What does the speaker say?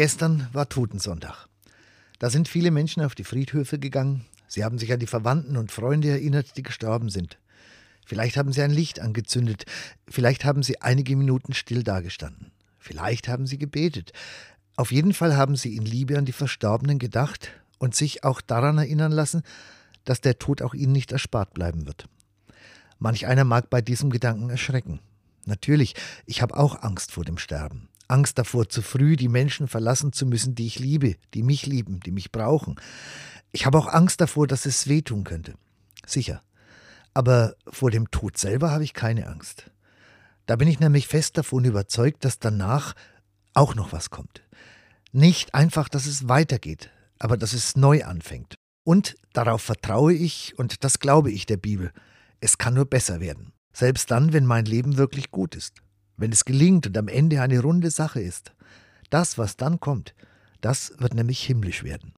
Gestern war Totensonntag. Da sind viele Menschen auf die Friedhöfe gegangen. Sie haben sich an die Verwandten und Freunde erinnert, die gestorben sind. Vielleicht haben sie ein Licht angezündet. Vielleicht haben sie einige Minuten still dagestanden. Vielleicht haben sie gebetet. Auf jeden Fall haben sie in Liebe an die Verstorbenen gedacht und sich auch daran erinnern lassen, dass der Tod auch ihnen nicht erspart bleiben wird. Manch einer mag bei diesem Gedanken erschrecken. Natürlich, ich habe auch Angst vor dem Sterben. Angst davor, zu früh die Menschen verlassen zu müssen, die ich liebe, die mich lieben, die mich brauchen. Ich habe auch Angst davor, dass es wehtun könnte. Sicher. Aber vor dem Tod selber habe ich keine Angst. Da bin ich nämlich fest davon überzeugt, dass danach auch noch was kommt. Nicht einfach, dass es weitergeht, aber dass es neu anfängt. Und darauf vertraue ich und das glaube ich der Bibel. Es kann nur besser werden. Selbst dann, wenn mein Leben wirklich gut ist wenn es gelingt und am Ende eine runde Sache ist. Das, was dann kommt, das wird nämlich himmlisch werden.